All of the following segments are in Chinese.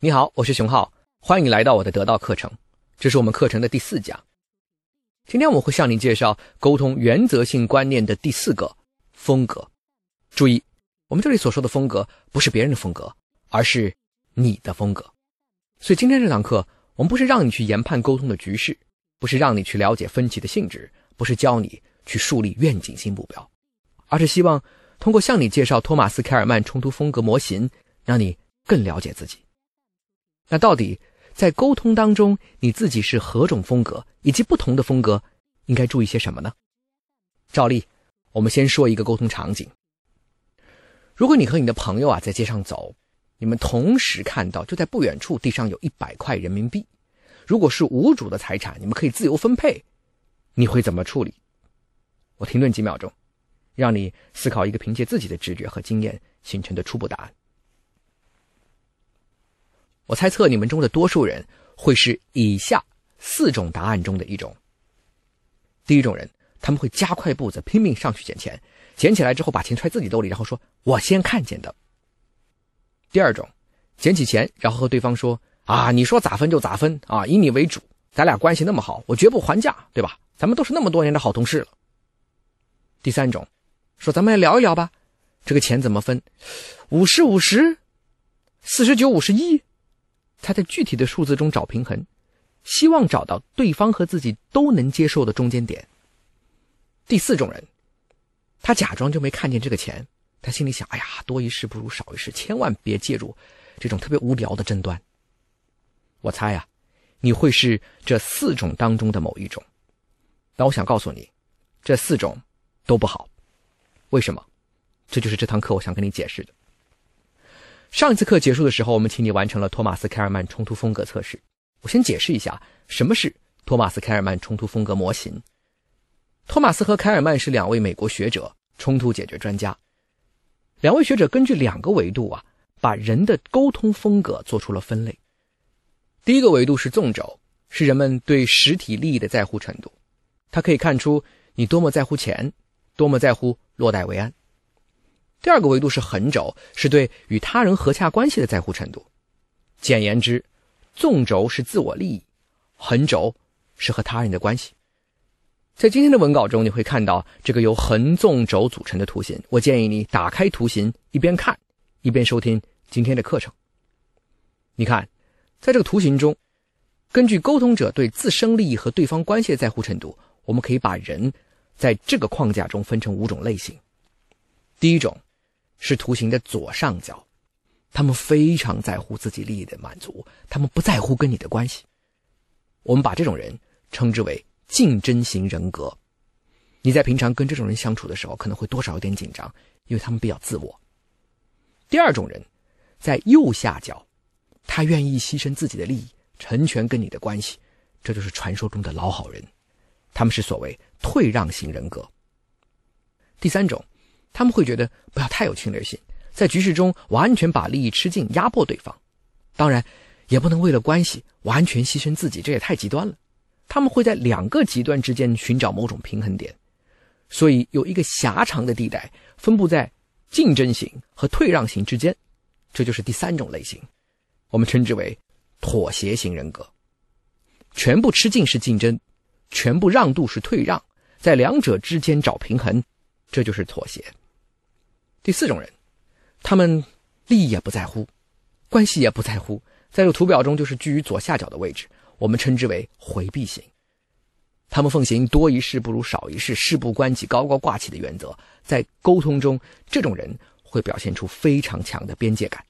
你好，我是熊浩，欢迎来到我的得到课程。这是我们课程的第四讲。今天我会向你介绍沟通原则性观念的第四个风格。注意，我们这里所说的风格不是别人的风格，而是你的风格。所以今天这堂课，我们不是让你去研判沟通的局势，不是让你去了解分歧的性质，不是教你去树立愿景性目标，而是希望通过向你介绍托马斯·凯尔曼冲突风格模型，让你更了解自己。那到底在沟通当中，你自己是何种风格，以及不同的风格应该注意些什么呢？照例，我们先说一个沟通场景。如果你和你的朋友啊在街上走，你们同时看到就在不远处地上有一百块人民币，如果是无主的财产，你们可以自由分配，你会怎么处理？我停顿几秒钟，让你思考一个凭借自己的直觉和经验形成的初步答案。我猜测你们中的多数人会是以下四种答案中的一种。第一种人，他们会加快步子，拼命上去捡钱，捡起来之后把钱揣自己兜里，然后说：“我先看见的。”第二种，捡起钱，然后和对方说：“啊，你说咋分就咋分啊，以你为主，咱俩关系那么好，我绝不还价，对吧？咱们都是那么多年的好同事了。”第三种，说：“咱们来聊一聊吧，这个钱怎么分？五十五十，四十九五十一。”他在具体的数字中找平衡，希望找到对方和自己都能接受的中间点。第四种人，他假装就没看见这个钱，他心里想：哎呀，多一事不如少一事，千万别介入这种特别无聊的争端。我猜呀，你会是这四种当中的某一种。但我想告诉你，这四种都不好。为什么？这就是这堂课我想跟你解释的。上一次课结束的时候，我们请你完成了托马斯·凯尔曼冲突风格测试。我先解释一下什么是托马斯·凯尔曼冲突风格模型。托马斯和凯尔曼是两位美国学者，冲突解决专家。两位学者根据两个维度啊，把人的沟通风格做出了分类。第一个维度是纵轴，是人们对实体利益的在乎程度，它可以看出你多么在乎钱，多么在乎落袋为安。第二个维度是横轴，是对与他人和洽关系的在乎程度。简言之，纵轴是自我利益，横轴是和他人的关系。在今天的文稿中，你会看到这个由横纵轴组成的图形。我建议你打开图形，一边看一边收听今天的课程。你看，在这个图形中，根据沟通者对自身利益和对方关系的在乎程度，我们可以把人在这个框架中分成五种类型。第一种。是图形的左上角，他们非常在乎自己利益的满足，他们不在乎跟你的关系。我们把这种人称之为竞争型人格。你在平常跟这种人相处的时候，可能会多少有点紧张，因为他们比较自我。第二种人，在右下角，他愿意牺牲自己的利益，成全跟你的关系，这就是传说中的老好人。他们是所谓退让型人格。第三种。他们会觉得不要太有侵略性，在局势中完全把利益吃尽，压迫对方。当然，也不能为了关系完全牺牲自己，这也太极端了。他们会在两个极端之间寻找某种平衡点，所以有一个狭长的地带分布在竞争型和退让型之间，这就是第三种类型，我们称之为妥协型人格。全部吃尽是竞争，全部让渡是退让，在两者之间找平衡。这就是妥协。第四种人，他们利益也不在乎，关系也不在乎，在这个图表中就是居于左下角的位置，我们称之为回避型。他们奉行多一事不如少一事，事不关己高高挂起的原则，在沟通中，这种人会表现出非常强的边界感。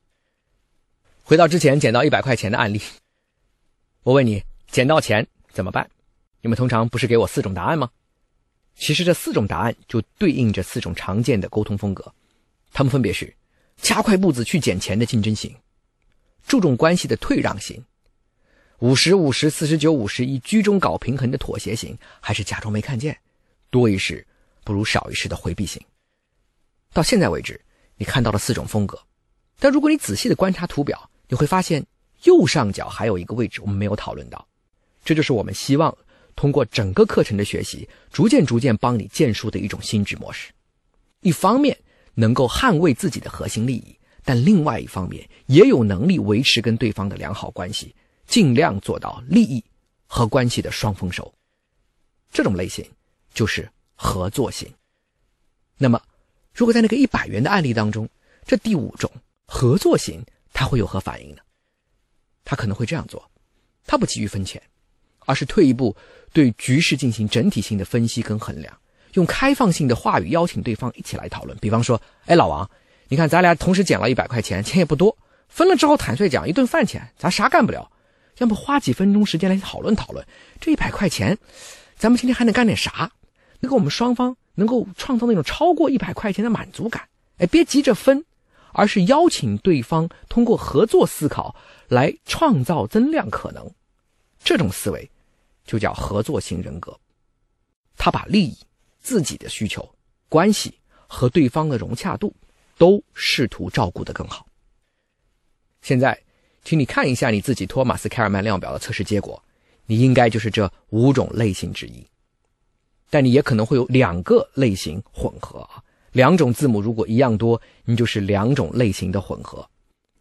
回到之前捡到一百块钱的案例，我问你，捡到钱怎么办？你们通常不是给我四种答案吗？其实这四种答案就对应着四种常见的沟通风格，他们分别是：加快步子去捡钱的竞争型，注重关系的退让型，五十五十四十九五十一居中搞平衡的妥协型，还是假装没看见，多一事不如少一事的回避型。到现在为止，你看到了四种风格，但如果你仔细的观察图表，你会发现右上角还有一个位置我们没有讨论到，这就是我们希望。通过整个课程的学习，逐渐逐渐帮你建树的一种心智模式。一方面能够捍卫自己的核心利益，但另外一方面也有能力维持跟对方的良好关系，尽量做到利益和关系的双丰收。这种类型就是合作型。那么，如果在那个一百元的案例当中，这第五种合作型，他会有何反应呢？他可能会这样做：他不急于分钱，而是退一步，对局势进行整体性的分析跟衡量，用开放性的话语邀请对方一起来讨论。比方说，哎，老王，你看咱俩同时捡了一百块钱，钱也不多，分了之后坦率讲，一顿饭钱咱啥干不了，要不花几分钟时间来讨论讨论这一百块钱。咱们今天还能干点啥？能够我们双方能够创造那种超过一百块钱的满足感。哎，别急着分，而是邀请对方通过合作思考来创造增量可能。这种思维就叫合作型人格。他把利益、自己的需求、关系和对方的融洽度都试图照顾得更好。现在，请你看一下你自己托马斯凯尔曼量表的测试结果。你应该就是这五种类型之一，但你也可能会有两个类型混合啊。两种字母如果一样多，你就是两种类型的混合。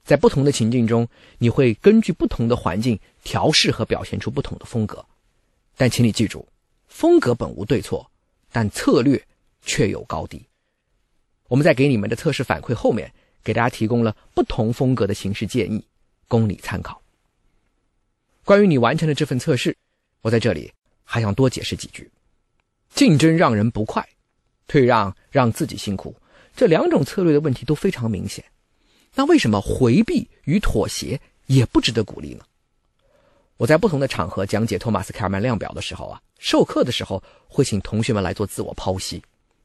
在不同的情境中，你会根据不同的环境调试和表现出不同的风格。但请你记住，风格本无对错，但策略却有高低。我们在给你们的测试反馈后面，给大家提供了不同风格的形式建议，供你参考。关于你完成的这份测试，我在这里还想多解释几句。竞争让人不快，退让让自己辛苦，这两种策略的问题都非常明显。那为什么回避与妥协也不值得鼓励呢？我在不同的场合讲解托马斯凯尔曼量表的时候啊，授课的时候会请同学们来做自我剖析，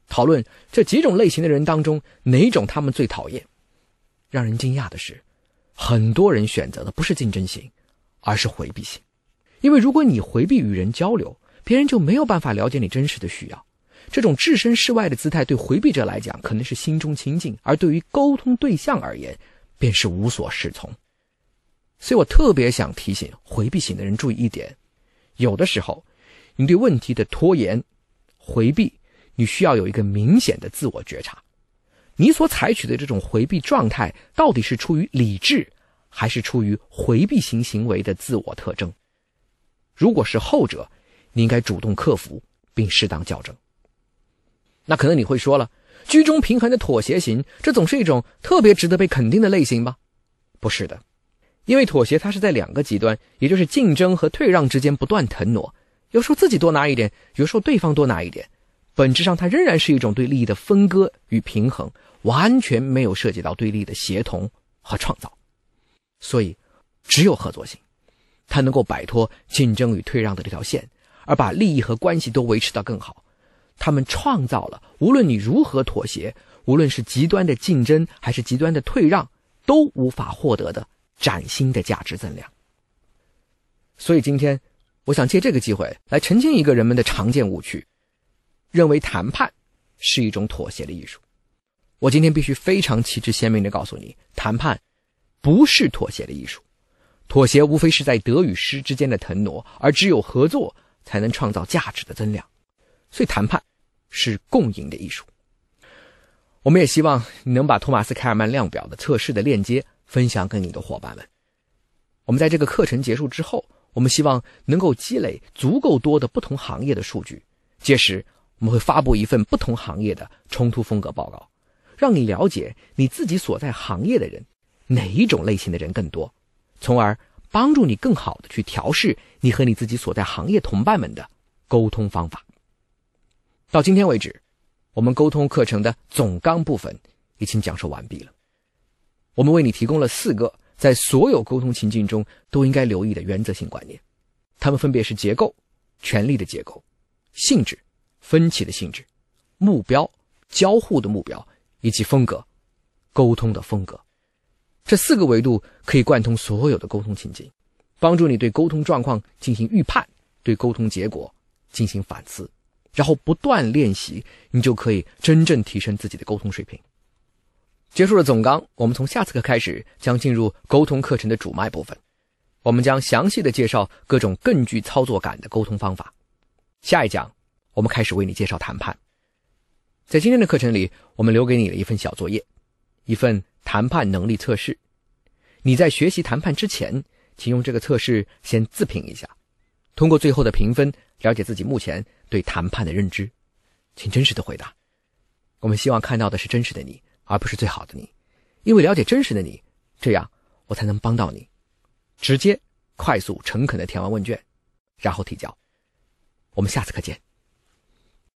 讨论这几种类型的人当中哪种他们最讨厌。让人惊讶的是，很多人选择的不是竞争型。而是回避型，因为如果你回避与人交流，别人就没有办法了解你真实的需要。这种置身事外的姿态，对回避者来讲可能是心中清净，而对于沟通对象而言，便是无所适从。所以我特别想提醒回避型的人注意一点：有的时候，你对问题的拖延、回避，你需要有一个明显的自我觉察。你所采取的这种回避状态，到底是出于理智？还是出于回避型行为的自我特征。如果是后者，你应该主动克服并适当校正。那可能你会说了，居中平衡的妥协型，这总是一种特别值得被肯定的类型吧？不是的，因为妥协它是在两个极端，也就是竞争和退让之间不断腾挪，有时候自己多拿一点，有时候对方多拿一点，本质上它仍然是一种对利益的分割与平衡，完全没有涉及到对立的协同和创造。所以，只有合作性，它能够摆脱竞争与退让的这条线，而把利益和关系都维持到更好。他们创造了无论你如何妥协，无论是极端的竞争还是极端的退让，都无法获得的崭新的价值增量。所以今天，我想借这个机会来澄清一个人们的常见误区，认为谈判是一种妥协的艺术。我今天必须非常旗帜鲜明的告诉你，谈判。不是妥协的艺术，妥协无非是在得与失之间的腾挪，而只有合作才能创造价值的增量。所以，谈判是共赢的艺术。我们也希望你能把托马斯凯尔曼量表的测试的链接分享给你的伙伴们。我们在这个课程结束之后，我们希望能够积累足够多的不同行业的数据，届时我们会发布一份不同行业的冲突风格报告，让你了解你自己所在行业的人。哪一种类型的人更多，从而帮助你更好的去调试你和你自己所在行业同伴们的沟通方法。到今天为止，我们沟通课程的总纲部分已经讲授完毕了。我们为你提供了四个在所有沟通情境中都应该留意的原则性观念，它们分别是结构、权力的结构、性质、分歧的性质、目标、交互的目标以及风格、沟通的风格。这四个维度可以贯通所有的沟通情境，帮助你对沟通状况进行预判，对沟通结果进行反思，然后不断练习，你就可以真正提升自己的沟通水平。结束了总纲，我们从下次课开始将进入沟通课程的主脉部分，我们将详细的介绍各种更具操作感的沟通方法。下一讲，我们开始为你介绍谈判。在今天的课程里，我们留给你了一份小作业，一份。谈判能力测试。你在学习谈判之前，请用这个测试先自评一下，通过最后的评分，了解自己目前对谈判的认知。请真实的回答。我们希望看到的是真实的你，而不是最好的你。因为了解真实的你，这样我才能帮到你。直接、快速、诚恳的填完问卷，然后提交。我们下次课见。